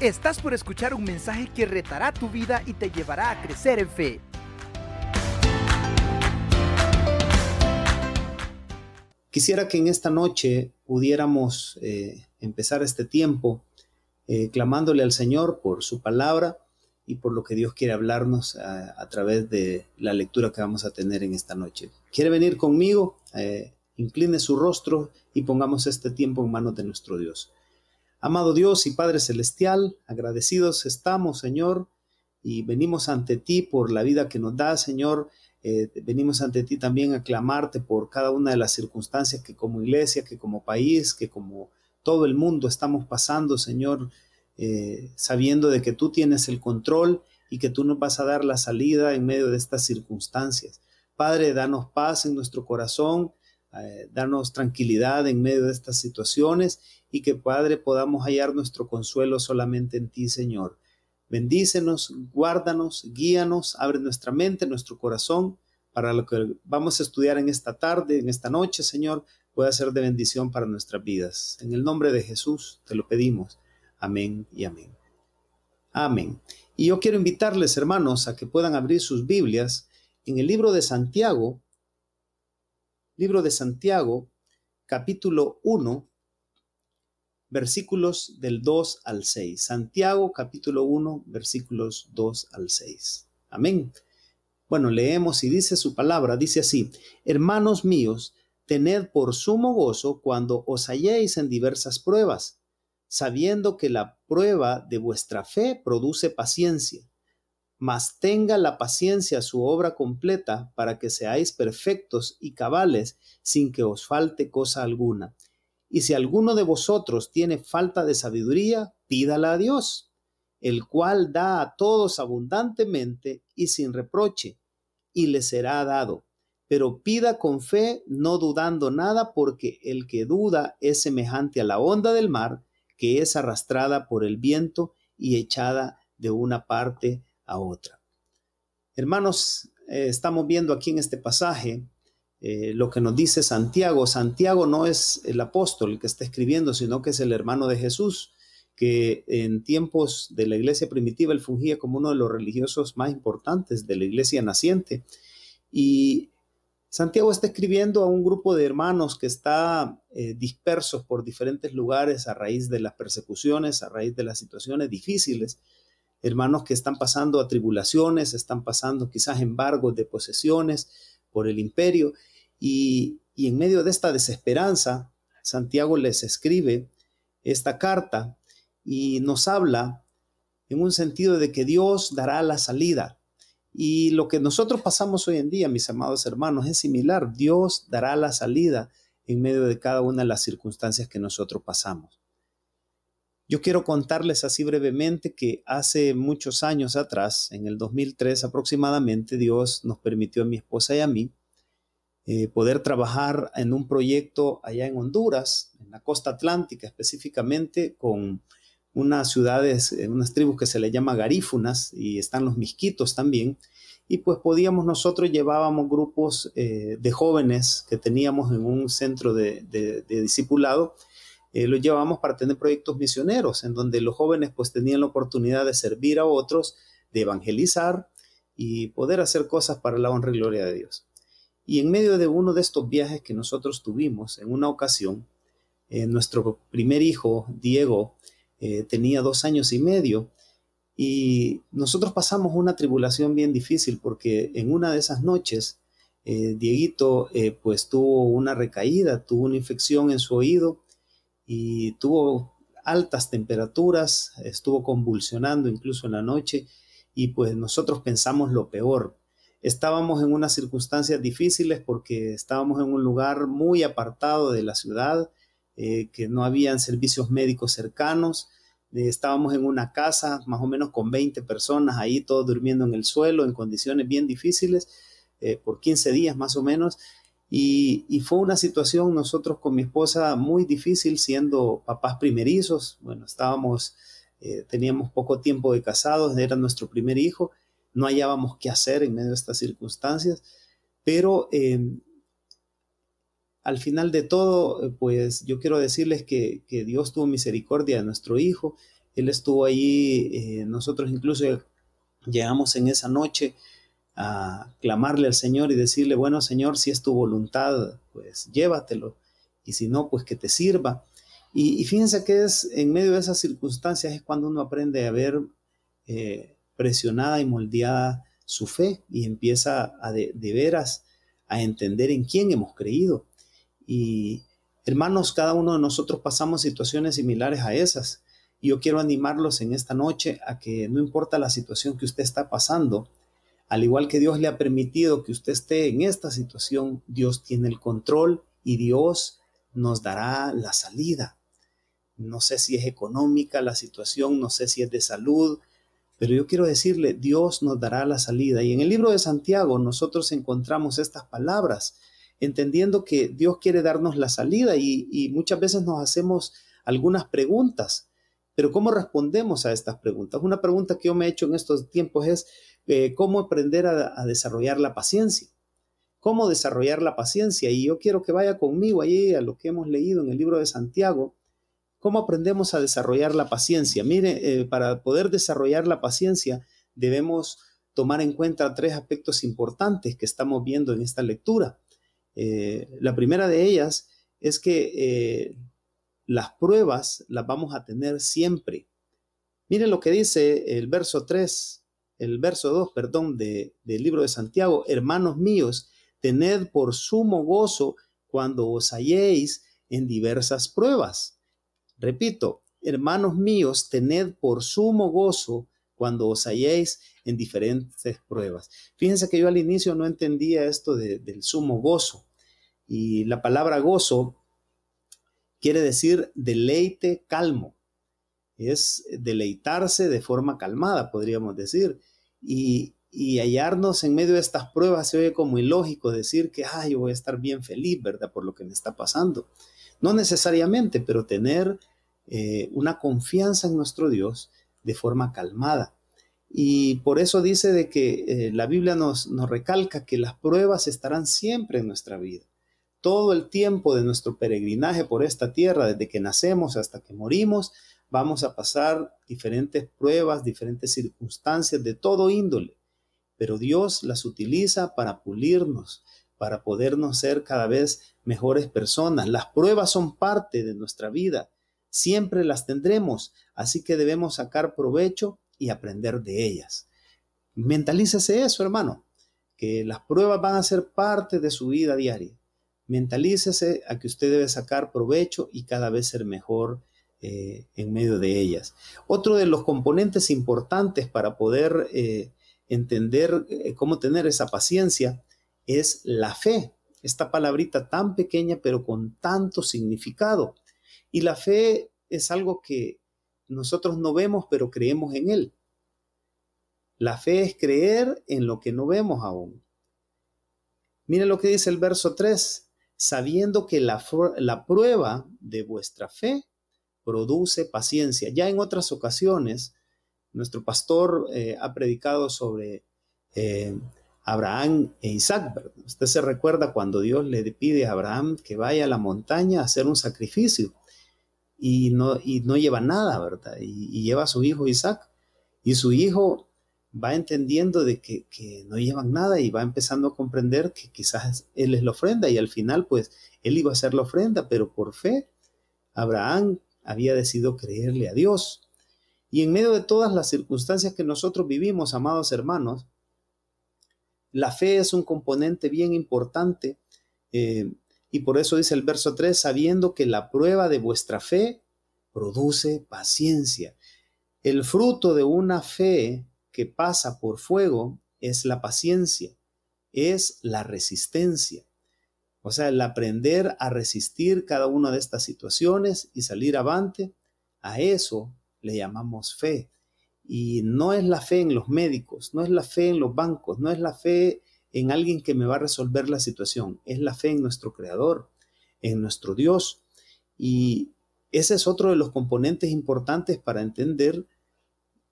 Estás por escuchar un mensaje que retará tu vida y te llevará a crecer en fe. Quisiera que en esta noche pudiéramos eh, empezar este tiempo eh, clamándole al Señor por su palabra y por lo que Dios quiere hablarnos a, través de la lectura que vamos a tener en esta noche. ¿Quiere venir conmigo? Eh, incline su rostro y pongamos este tiempo en manos de nuestro Dios. Amado Dios y Padre Celestial, agradecidos estamos, Señor, y venimos ante ti por la vida que nos da, Señor. Eh, venimos ante ti también a clamarte por cada una de las circunstancias que como iglesia, que como país, que como todo el mundo estamos pasando, Señor, eh, sabiendo de que tú tienes el control y que tú nos vas a dar la salida en medio de estas circunstancias. Padre, danos paz en nuestro corazón, eh, danos tranquilidad en medio de estas situaciones y que Padre podamos hallar nuestro consuelo solamente en ti, Señor. Bendícenos, guárdanos, guíanos, abre nuestra mente, nuestro corazón, para lo que vamos a estudiar en esta tarde, en esta noche, Señor, pueda ser de bendición para nuestras vidas. En el nombre de Jesús te lo pedimos. Amén y amén. Amén. Y yo quiero invitarles, hermanos, a que puedan abrir sus Biblias en el libro de Santiago, libro de Santiago, capítulo 1, versículos del 2 al 6. Santiago capítulo 1, versículos 2 al 6. Amén. Bueno, leemos y dice su palabra, dice así, hermanos míos, tened por sumo gozo cuando os halléis en diversas pruebas, sabiendo que la prueba de vuestra fe produce paciencia. Mas tenga la paciencia su obra completa para que seáis perfectos y cabales sin que os falte cosa alguna. Y si alguno de vosotros tiene falta de sabiduría, pídala a Dios, el cual da a todos abundantemente y sin reproche, y le será dado. Pero pida con fe, no dudando nada, porque el que duda es semejante a la onda del mar, que es arrastrada por el viento y echada de una parte otra. Hermanos, eh, estamos viendo aquí en este pasaje eh, lo que nos dice Santiago. Santiago no es el apóstol que está escribiendo, sino que es el hermano de Jesús, que en tiempos de la iglesia primitiva él fungía como uno de los religiosos más importantes de la iglesia naciente. Y Santiago está escribiendo a un grupo de hermanos que está eh, dispersos por diferentes lugares a raíz de las persecuciones, a raíz de las situaciones difíciles. Hermanos que están pasando a tribulaciones, están pasando quizás embargos de posesiones, por el imperio. Y, en medio de esta desesperanza, Santiago les escribe esta carta y nos habla en un sentido de que Dios dará la salida. Y lo que nosotros pasamos hoy en día, mis amados hermanos, es similar. Dios dará la salida en medio de cada una de las circunstancias que nosotros pasamos. Yo quiero contarles así brevemente que hace muchos años atrás, en el 2003 aproximadamente, Dios nos permitió a mi esposa y a mí eh, poder trabajar en un proyecto allá en Honduras, en la costa atlántica específicamente, con unas ciudades, eh, unas tribus que se le llama garífunas y están los misquitos también. Y pues podíamos, nosotros llevábamos grupos eh, de jóvenes que teníamos en un centro de, de discipulado eh, lo llevamos para tener proyectos misioneros, en donde los jóvenes pues tenían la oportunidad de servir a otros, de evangelizar y poder hacer cosas para la honra y gloria de Dios. Y en medio de uno de estos viajes que nosotros tuvimos, en una ocasión, eh, nuestro primer hijo, Diego, eh, tenía dos años y medio y nosotros pasamos una tribulación bien difícil porque en una de esas noches, Dieguito pues tuvo una recaída, tuvo una infección en su oído y tuvo altas temperaturas, estuvo convulsionando incluso en la noche y pues nosotros pensamos lo peor. Estábamos en unas circunstancias difíciles porque estábamos en un lugar muy apartado de la ciudad, eh, que no habían servicios médicos cercanos. Eh, estábamos en una casa más o menos con 20 personas ahí, todos durmiendo en el suelo en condiciones bien difíciles, eh, por 15 días más o menos. Y, fue una situación nosotros con mi esposa muy difícil siendo papás primerizos. Bueno, estábamos, eh, teníamos poco tiempo de casados, era nuestro primer hijo, no hallábamos qué hacer en medio de estas circunstancias, pero em, al final de todo, pues yo quiero decirles que, Dios tuvo misericordia de nuestro hijo. Él estuvo allí, eh, nosotros incluso llegamos en esa noche a clamarle al Señor y decirle, bueno Señor, si es tu voluntad, pues llévatelo, y si no, pues que te sirva. Y, fíjense que es en medio de esas circunstancias es cuando uno aprende a ver eh, presionada y moldeada su fe y empieza a de, veras a entender en quién hemos creído. Y hermanos, cada uno de nosotros pasamos situaciones similares a esas. Y yo quiero animarlos en esta noche a que no importa la situación que usted está pasando, al igual que Dios le ha permitido que usted esté en esta situación, Dios tiene el control y Dios nos dará la salida. No sé si es económica la situación, no sé si es de salud, pero yo quiero decirle, Dios nos dará la salida. Y en el libro de Santiago nosotros encontramos estas palabras, entendiendo que Dios quiere darnos la salida y, muchas veces nos hacemos algunas preguntas. Pero ¿cómo respondemos a estas preguntas? Una pregunta que yo me he hecho en estos tiempos es, eh, ¿cómo aprender a, desarrollar la paciencia? ¿Cómo desarrollar la paciencia? Y yo quiero que vaya conmigo allí a lo que hemos leído en el libro de Santiago, ¿Cómo aprendemos a desarrollar la paciencia? Mire, eh, para poder desarrollar la paciencia debemos tomar en cuenta tres aspectos importantes que estamos viendo en esta lectura. Eh, la primera de ellas es que las pruebas las vamos a tener siempre. Miren lo que dice el verso 3, el verso 2, perdón, del libro de Santiago. Hermanos míos, tened por sumo gozo cuando os halléis en diversas pruebas Repito, hermanos míos, tened por sumo gozo cuando os halléis en diferentes pruebas. Fíjense que yo al inicio no entendía esto del sumo gozo. Y la palabra gozo quiere decir deleite calmo. Es deleitarse de forma calmada, podríamos decir. Y, hallarnos en medio de estas pruebas se oye como ilógico decir que, ay, yo voy a estar bien feliz, ¿verdad? Por lo que me está pasando. No necesariamente, pero tener eh, una confianza en nuestro Dios de forma calmada. Y por eso dice de que eh, la Biblia nos, nos recalca que las pruebas estarán siempre en nuestra vida. Todo el tiempo de nuestro peregrinaje por esta tierra, desde que nacemos hasta que morimos, vamos a pasar diferentes pruebas, diferentes circunstancias de todo índole. Pero Dios las utiliza para pulirnos, para podernos ser cada vez mejores personas. Las pruebas son parte de nuestra vida siempre las tendremos, así que debemos sacar provecho y aprender de ellas. Mentalícese eso, hermano, que las pruebas van a ser parte de su vida diaria. Mentalícese a que usted debe sacar provecho y cada vez ser mejor eh, en medio de ellas. Otro de los componentes importantes para poder eh, entender eh, cómo tener esa paciencia es la fe. Esta palabrita tan pequeña pero con tanto significado. Y la fe es algo que nosotros no vemos, pero creemos en Él. La fe es creer en lo que no vemos aún. Miren lo que dice el verso 3, sabiendo que la, la prueba de vuestra fe produce paciencia. Ya en otras ocasiones, nuestro pastor eh, ha predicado sobre eh, Abraham e Isaac. Usted se recuerda cuando Dios le pide a Abraham que vaya a la montaña a hacer un sacrificio y no, y no lleva nada, ¿verdad? Y, lleva a su hijo Isaac. Y su hijo va entendiendo de que, no llevan nada y va empezando a comprender que quizás él es la ofrenda y al final pues él iba a ser la ofrenda, pero por fe Abraham había decidido creerle a Dios. Y en medio de todas las circunstancias que nosotros vivimos, amados hermanos, la fe es un componente bien importante eh, y por eso dice el verso 3, sabiendo que la prueba de vuestra fe produce paciencia. El fruto de una fe que pasa por fuego es la paciencia, es la resistencia. O sea, el aprender a resistir cada una de estas situaciones y salir avante, a eso le llamamos fe. Y no es la fe en los médicos, no es la fe en los bancos, no es la fe en alguien que me va a resolver la situación. Es la fe en nuestro Creador, en nuestro Dios. Y ese es otro de los componentes importantes para entender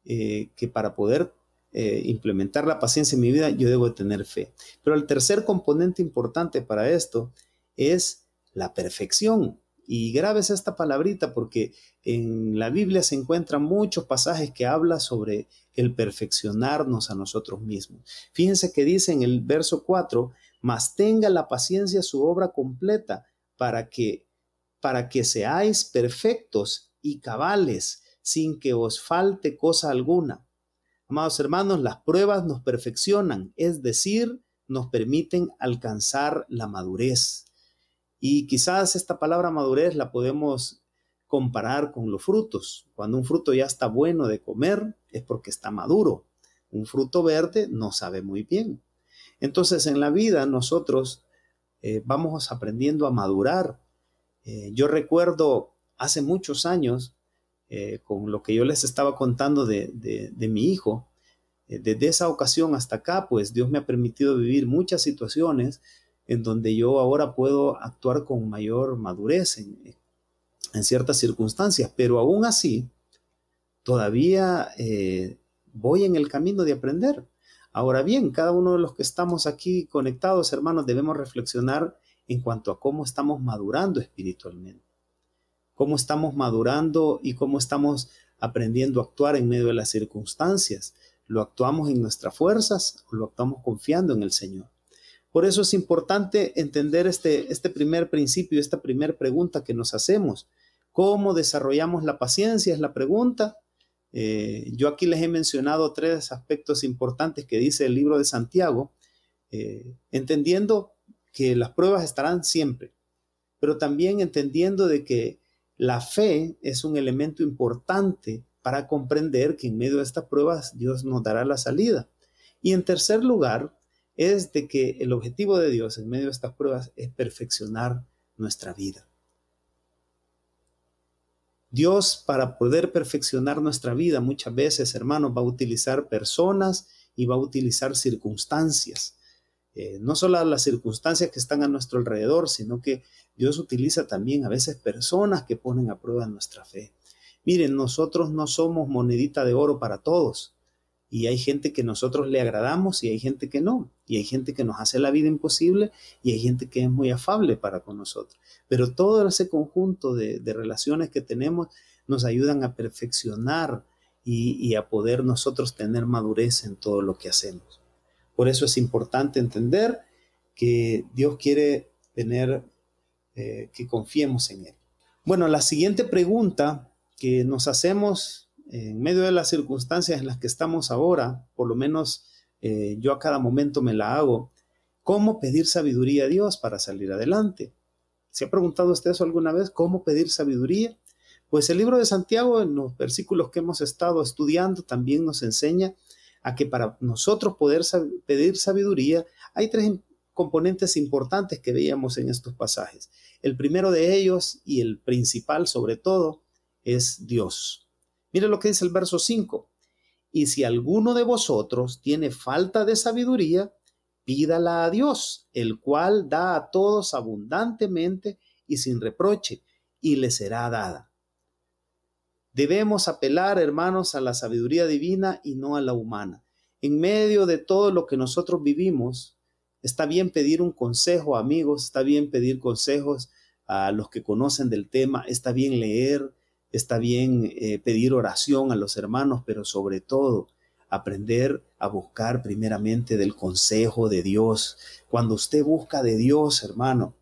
eh, que para poder eh, implementar la paciencia en mi vida yo debo tener fe. Pero el tercer componente importante para esto es la perfección. Y grabes esta palabrita porque en la Biblia se encuentran muchos pasajes que habla sobre el perfeccionarnos a nosotros mismos. Fíjense que dice en el verso 4, mas tenga la paciencia su obra completa para que para que seáis perfectos y cabales sin que os falte cosa alguna. Amados hermanos, las pruebas nos perfeccionan, es decir, nos permiten alcanzar la madurez. Y quizás esta palabra madurez la podemos comparar con los frutos. Cuando un fruto ya está bueno de comer es porque está maduro. Un fruto verde no sabe muy bien. Entonces en la vida nosotros eh, vamos aprendiendo a madurar. Eh, yo recuerdo hace muchos años, eh, con lo que yo les estaba contando de, de mi hijo, desde esa ocasión hasta acá, pues Dios me ha permitido vivir muchas situaciones en donde yo ahora puedo actuar con mayor madurez en, ciertas circunstancias, pero aún así, todavía eh, voy en el camino de aprender. Ahora bien, cada uno de los que estamos aquí conectados, hermanos, debemos reflexionar en cuanto a cómo estamos madurando espiritualmente, cómo estamos madurando y cómo estamos aprendiendo a actuar en medio de las circunstancias. ¿Lo actuamos en nuestras fuerzas o lo actuamos confiando en el Señor? Por eso es importante entender este, este primer principio, esta primera pregunta que nos hacemos. ¿Cómo desarrollamos la paciencia? Es la pregunta. Eh, yo aquí les he mencionado tres aspectos importantes que dice el libro de Santiago, eh, entendiendo que las pruebas estarán siempre, pero también entendiendo de que la fe es un elemento importante para comprender que en medio de estas pruebas Dios nos dará la salida. Y en tercer lugar, es de que el objetivo de Dios en medio de estas pruebas es perfeccionar nuestra vida. Dios para poder perfeccionar nuestra vida muchas veces, hermanos, va a utilizar personas y va a utilizar circunstancias. Eh, no solo las circunstancias que están a nuestro alrededor, sino que Dios utiliza también a veces personas que ponen a prueba nuestra fe. Miren, nosotros no somos monedita de oro para todos. Y hay gente que nosotros le agradamos y hay gente que no. Y hay gente que nos hace la vida imposible y hay gente que es muy afable para con nosotros. Pero todo ese conjunto de, relaciones que tenemos nos ayudan a perfeccionar y, a poder nosotros tener madurez en todo lo que hacemos. Por eso es importante entender que Dios quiere tener, eh, que confiemos en Él. Bueno, la siguiente pregunta que nos hacemos en medio de las circunstancias en las que estamos ahora, por lo menos eh, yo a cada momento me la hago, ¿cómo pedir sabiduría a Dios para salir adelante? ¿Se ha preguntado usted eso alguna vez? ¿Cómo pedir sabiduría? Pues el libro de Santiago, en los versículos que hemos estado estudiando, también nos enseña a que para nosotros poder pedir sabiduría hay tres componentes importantes que veíamos en estos pasajes. El primero de ellos y el principal sobre todo es Dios. Mire lo que dice el verso 5. Y si alguno de vosotros tiene falta de sabiduría, pídala a Dios, el cual da a todos abundantemente y sin reproche, y le será dada. Debemos apelar, hermanos, a la sabiduría divina y no a la humana. En medio de todo lo que nosotros vivimos, está bien pedir un consejo, amigos, está bien pedir consejos a los que conocen del tema, está bien leer, Está bien eh, pedir oración a los hermanos, pero sobre todo aprender a buscar primeramente del consejo de Dios. Cuando usted busca de Dios, hermano,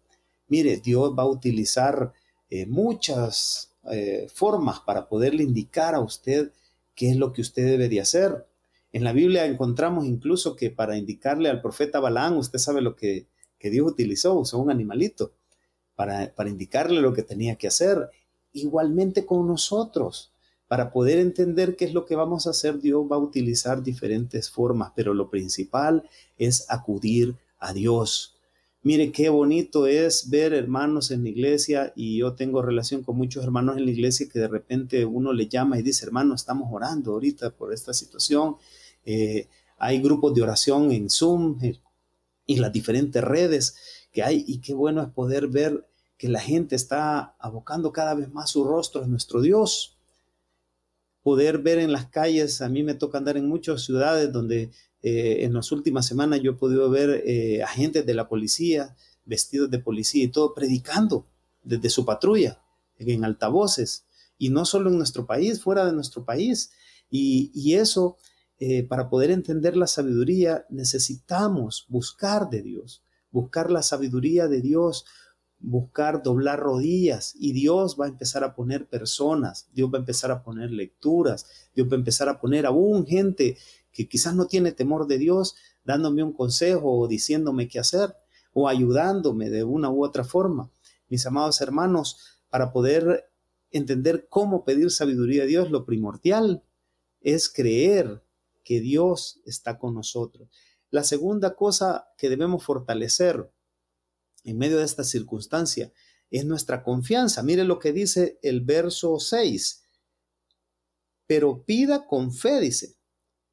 mire, Dios va a utilizar eh, muchas eh, formas para poderle indicar a usted qué es lo que usted debe de hacer. En la Biblia encontramos incluso que para indicarle al profeta Balaán, usted sabe lo que, que Dios utilizó, usó un animalito para, para indicarle lo que tenía que hacer igualmente con nosotros. Para poder entender qué es lo que vamos a hacer, Dios va a utilizar diferentes formas, pero lo principal es acudir a Dios. Mire qué bonito es ver hermanos en la iglesia y yo tengo relación con muchos hermanos en la iglesia que de repente uno le llama y dice, hermano, estamos orando ahorita por esta situación. Eh, hay grupos de oración en Zoom eh, y las diferentes redes que hay y qué bueno es poder ver que la gente está abocando cada vez más su rostro a nuestro Dios. Poder ver en las calles, a mí me toca andar en muchas ciudades donde eh, en las últimas semanas yo he podido ver eh, agentes de la policía, vestidos de policía y todo, predicando, desde su patrulla, en altavoces, y no solo en nuestro país, fuera de nuestro país. Y, eso, eh, para poder entender la sabiduría, necesitamos buscar de Dios, buscar la sabiduría de Dios, buscar doblar rodillas y Dios va a empezar a poner personas, Dios va a empezar a poner lecturas, Dios va a empezar a poner aún gente que quizás no tiene temor de Dios, dándome un consejo o diciéndome qué hacer o ayudándome de una u otra forma. Mis amados hermanos, para poder entender cómo pedir sabiduría a Dios, lo primordial es creer que Dios está con nosotros. La segunda cosa que debemos fortalecer en medio de esta circunstancia es nuestra confianza. Mire lo que dice el verso 6. Pero pida con fe, dice,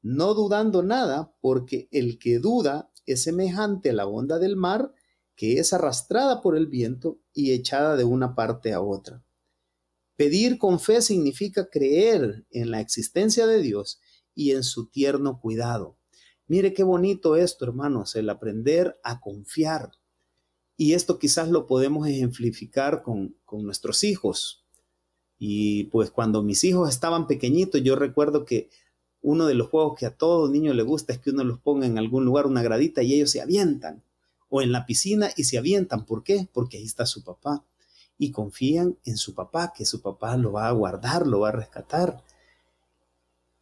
no dudando nada, porque el que duda es semejante a la onda del mar que es arrastrada por el viento y echada de una parte a otra. Pedir con fe significa creer en la existencia de Dios y en su tierno cuidado. Mire qué bonito esto, hermanos, el aprender a confiar. Y esto quizás lo podemos ejemplificar con, con nuestros hijos. Y pues cuando mis hijos estaban pequeñitos, yo recuerdo que uno de los juegos que a todo niño le gusta es que uno los ponga en algún lugar, una gradita, y ellos se avientan. O en la piscina y se avientan. ¿Por qué? Porque ahí está su papá. Y confían en su papá, que su papá lo va a guardar, lo va a rescatar.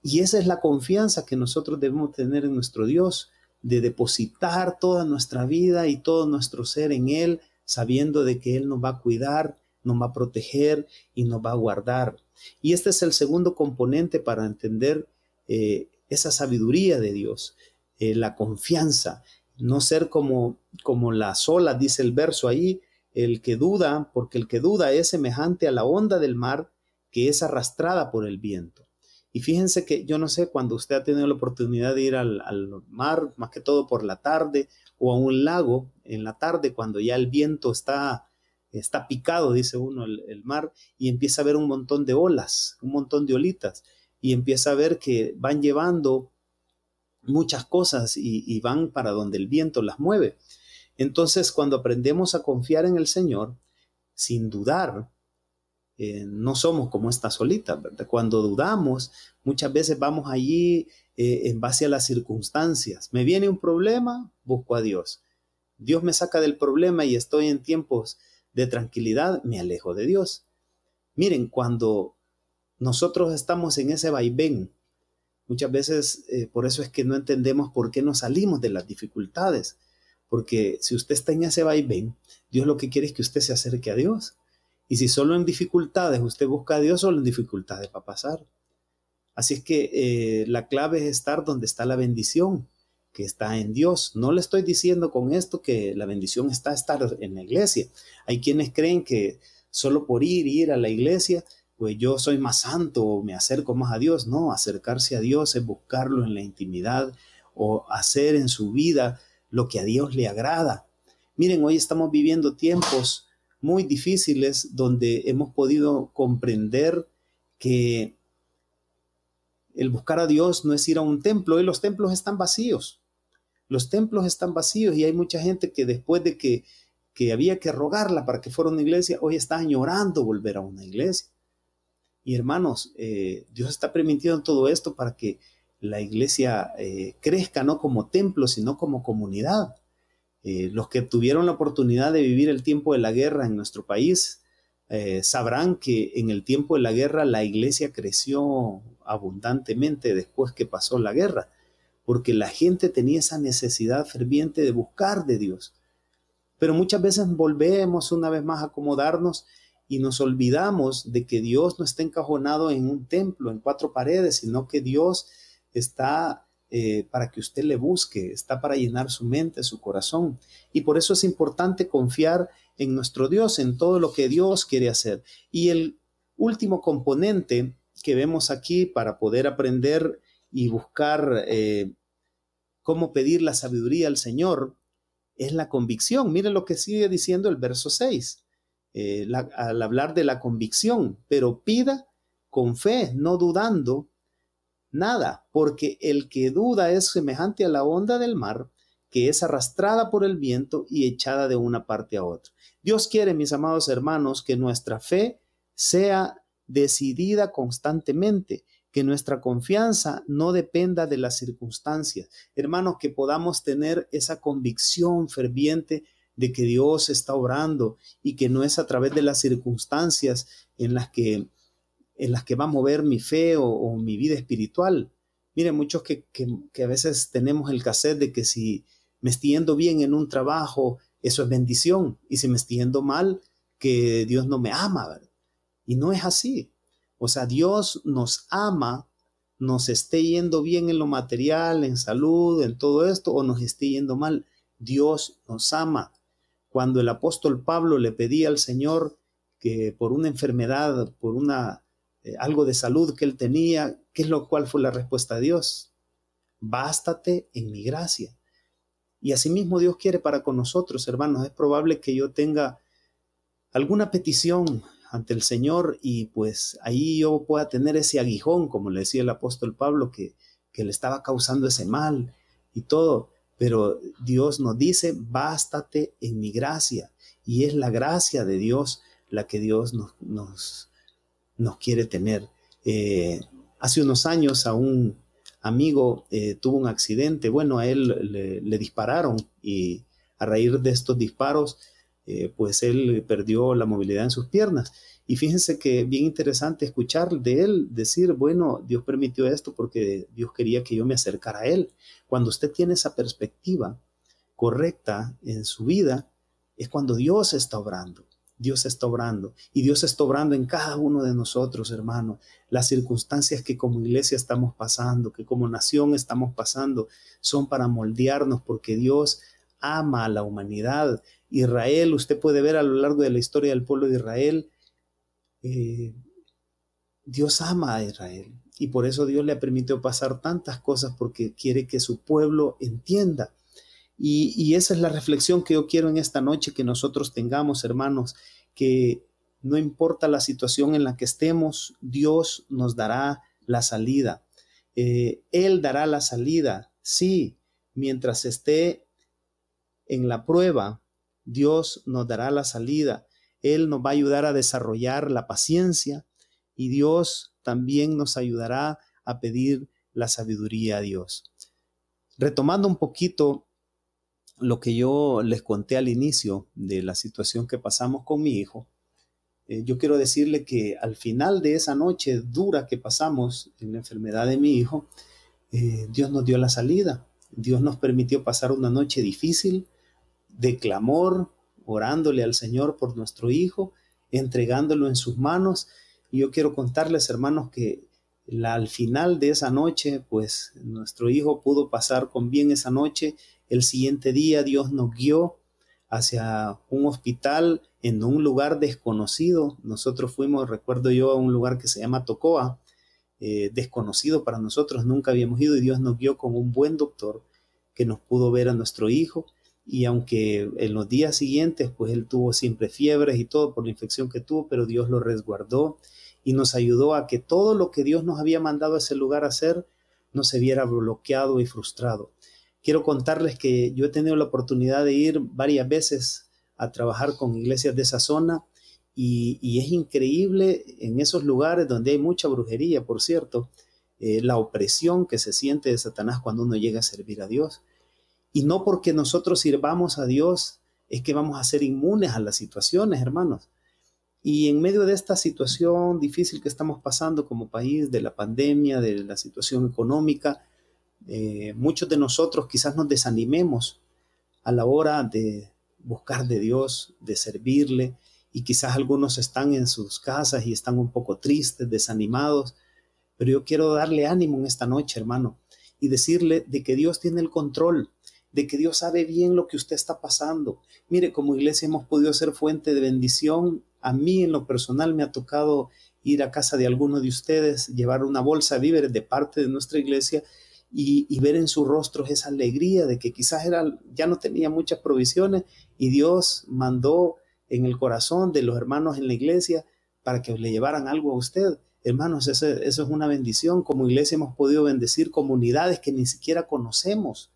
Y esa es la confianza que nosotros debemos tener en nuestro Dios, de depositar toda nuestra vida y todo nuestro ser en Él, sabiendo de que Él nos va a cuidar, nos va a proteger y nos va a guardar. Y este es el segundo componente para entender eh, esa sabiduría de Dios, eh, la confianza, no ser como, como la sola, dice el verso ahí, el que duda, porque el que duda es semejante a la onda del mar que es arrastrada por el viento. Y fíjense que yo no sé cuando usted ha tenido la oportunidad de ir al, mar, más que todo por la tarde, o a un lago en la tarde, cuando ya el viento está, está picado, dice uno, el, mar, y empieza a ver un montón de olas, un montón de olitas, y empieza a ver que van llevando muchas cosas y, van para donde el viento las mueve. Entonces, cuando aprendemos a confiar en el Señor, sin dudar, eh, no somos como estas solitas, ¿verdad? Cuando dudamos, muchas veces vamos allí eh, en base a las circunstancias. Me viene un problema, busco a Dios. Dios me saca del problema y estoy en tiempos de tranquilidad, me alejo de Dios. Miren, cuando nosotros estamos en ese vaivén, muchas veces eh, por eso es que no entendemos por qué nos salimos de las dificultades. Porque si usted está en ese vaivén, Dios lo que quiere es que usted se acerque a Dios. Y si solo en dificultades usted busca a Dios, solo en dificultades va pasar. Así es que eh, la clave es estar donde está la bendición, que está en Dios. No le estoy diciendo con esto que la bendición está estar en la iglesia. Hay quienes creen que solo por ir, ir a la iglesia, pues yo soy más santo o me acerco más a Dios. No, acercarse a Dios es buscarlo en la intimidad o hacer en su vida lo que a Dios le agrada. Miren, hoy estamos viviendo tiempos muy difíciles donde hemos podido comprender que el buscar a Dios no es ir a un templo y los templos están vacíos. Los templos están vacíos y hay mucha gente que después de que, que había que rogarla para que fuera una iglesia, hoy está añorando volver a una iglesia. Y hermanos, eh, Dios está permitiendo todo esto para que la iglesia eh, crezca no como templo, sino como comunidad. Eh, los que tuvieron la oportunidad de vivir el tiempo de la guerra en nuestro país sabrán que en el tiempo de la guerra la iglesia creció abundantemente después que pasó la guerra, porque la gente tenía esa necesidad ferviente de buscar de Dios. Pero muchas veces volvemos una vez más a acomodarnos y nos olvidamos de que Dios no está encajonado en un templo, en cuatro paredes, sino que Dios está eh, para que usted le busque, está para llenar su mente, su corazón. Y por eso es importante confiar en nuestro Dios, en todo lo que Dios quiere hacer. Y el último componente que vemos aquí para poder aprender y buscar eh, cómo pedir la sabiduría al Señor es la convicción. Mire lo que sigue diciendo el verso 6, eh, al hablar de la convicción, pero pida con fe, no dudando, Nada, porque el que duda es semejante a la onda del mar que es arrastrada por el viento y echada de una parte a otra. Dios quiere, mis amados hermanos, que nuestra fe sea decidida constantemente, que nuestra confianza no dependa de las circunstancias. Hermanos, que podamos tener esa convicción ferviente de que Dios está obrando y que no es a través de las circunstancias en las que, en las que va a mover mi fe o, mi vida espiritual. Miren, muchos que, que, a veces tenemos el cassette de que si me estoy yendo bien en un trabajo, eso es bendición, y si me estoy yendo mal, que Dios no me ama, Y no es así. O sea, Dios nos ama, nos esté yendo bien en lo material, en salud, en todo esto, o nos esté yendo mal. Dios nos ama. Cuando el apóstol Pablo le pedía al Señor que por una enfermedad, por una eh, algo de salud que él tenía, ¿qué es lo cual fue la respuesta de Dios? Bástate en mi gracia. Y asimismo Dios quiere para con nosotros, hermanos. Es probable que yo tenga alguna petición, ante el Señor y pues ahí yo pueda tener ese aguijón, como le decía el apóstol Pablo, que, que le estaba causando ese mal y todo. Pero Dios nos dice, bástate en mi gracia. Y es la gracia de Dios la que Dios nos, nos, nos quiere tener. Eh, hace unos años a un amigo eh, tuvo un accidente, bueno, a él le, dispararon y a raíz de estos disparos eh, pues él perdió la movilidad en sus piernas. Y fíjense que bien interesante escuchar de él decir, bueno, Dios permitió esto porque Dios quería que yo me acercara a Él. Cuando usted tiene esa perspectiva correcta en su vida, es cuando Dios está obrando. Dios está obrando y Dios está obrando en cada uno de nosotros, hermanos. Las circunstancias que como iglesia estamos pasando, que como nación estamos pasando, son para moldearnos porque Dios ama a la humanidad. Israel, usted puede ver a lo largo de la historia del pueblo de Israel, eh, Dios ama a Israel y por eso Dios le permitió pasar tantas cosas porque quiere que su pueblo entienda. Y, esa es la reflexión que yo quiero en esta noche que nosotros tengamos, hermanos, que no importa la situación en la que estemos, Dios nos dará la salida. Eh, él dará la salida, sí, mientras esté en la prueba, Dios nos dará la salida. Él nos va a ayudar a desarrollar la paciencia y Dios también nos ayudará a pedir la sabiduría a Dios. Retomando un poquito lo que yo les conté al inicio de la situación que pasamos con mi hijo, eh, yo quiero decirle que al final de esa noche dura que pasamos en la enfermedad de mi hijo, eh, Dios nos dio la salida. Dios nos permitió pasar una noche difícil, de clamor, orándole al Señor por nuestro hijo, entregándolo en sus manos. Y yo quiero contarles, hermanos, que al final de esa noche, pues nuestro hijo pudo pasar con bien esa noche. El siguiente día Dios nos guió hacia un hospital en un lugar desconocido. Nosotros fuimos, recuerdo yo, a un lugar que se llama Tocoa, eh, desconocido para nosotros, nunca habíamos ido y Dios nos guió con un buen doctor que nos pudo ver a nuestro hijo y aunque en los días siguientes pues él tuvo siempre fiebres y todo por la infección que tuvo, pero Dios lo resguardó y nos ayudó a que todo lo que Dios nos había mandado a ese lugar a hacer no se viera bloqueado y frustrado. Quiero contarles que yo he tenido la oportunidad de ir varias veces a trabajar con iglesias de esa zona y, es increíble en esos lugares donde hay mucha brujería, por cierto, eh, la opresión que se siente de Satanás cuando uno llega a servir a Dios. Y no porque nosotros sirvamos a Dios es que vamos a ser inmunes a las situaciones, hermanos. Y en medio de esta situación difícil que estamos pasando como país, de la pandemia, de la situación económica, eh, muchos de nosotros quizás nos desanimemos a la hora de buscar de Dios, de servirle, y quizás algunos están en sus casas y están un poco tristes, desanimados, pero yo quiero darle ánimo en esta noche, hermano, y decirle de que Dios tiene el control, de que Dios sabe bien lo que usted está pasando. Mire, como iglesia hemos podido ser fuente de bendición. A mí en lo personal me ha tocado ir a casa de alguno de ustedes, llevar una bolsa de víveres de parte de nuestra iglesia y, ver en sus rostros esa alegría de que quizás era, ya no tenía muchas provisiones y Dios mandó en el corazón de los hermanos en la iglesia para que le llevaran algo a usted. Hermanos, eso, eso es una bendición. Como iglesia hemos podido bendecir comunidades que ni siquiera conocemos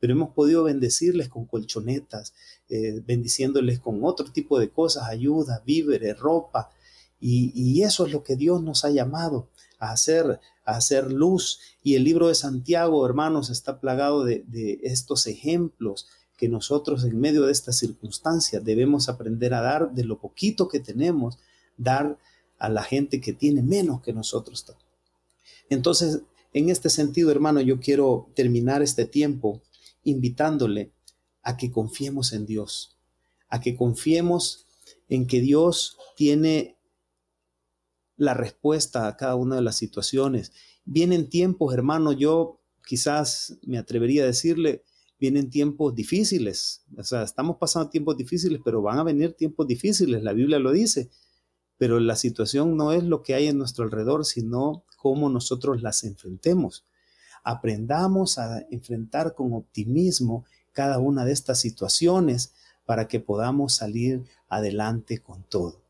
pero hemos podido bendecirles con colchonetas, eh, bendiciéndoles con otro tipo de cosas, ayuda, víveres, ropa. Y, eso es lo que Dios nos ha llamado a hacer, a hacer luz. Y el libro de Santiago, hermanos, está plagado de, de estos ejemplos que nosotros en medio de estas circunstancias debemos aprender a dar de lo poquito que tenemos, dar a la gente que tiene menos que nosotros. Entonces, en este sentido, hermano, yo quiero terminar este tiempo invitándole a que confiemos en Dios, a que confiemos en que Dios tiene la respuesta a cada una de las situaciones. Vienen tiempos, hermano, yo quizás me atrevería a decirle, vienen tiempos difíciles. O sea, estamos pasando tiempos difíciles, pero van a venir tiempos difíciles, la Biblia lo dice. Pero la situación no es lo que hay en nuestro alrededor, sino cómo nosotros las enfrentemos. Aprendamos a enfrentar con optimismo cada una de estas situaciones para que podamos salir adelante con todo.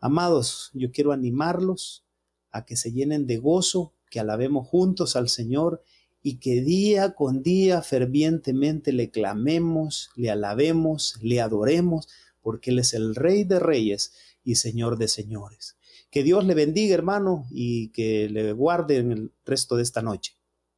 Amados, yo quiero animarlos a que se llenen de gozo, que alabemos juntos al Señor y que día con día fervientemente le clamemos, le alabemos, le adoremos, porque Él es el Rey de Reyes y Señor de Señores. Que Dios le bendiga, hermano, y que le guarde en el resto de esta noche.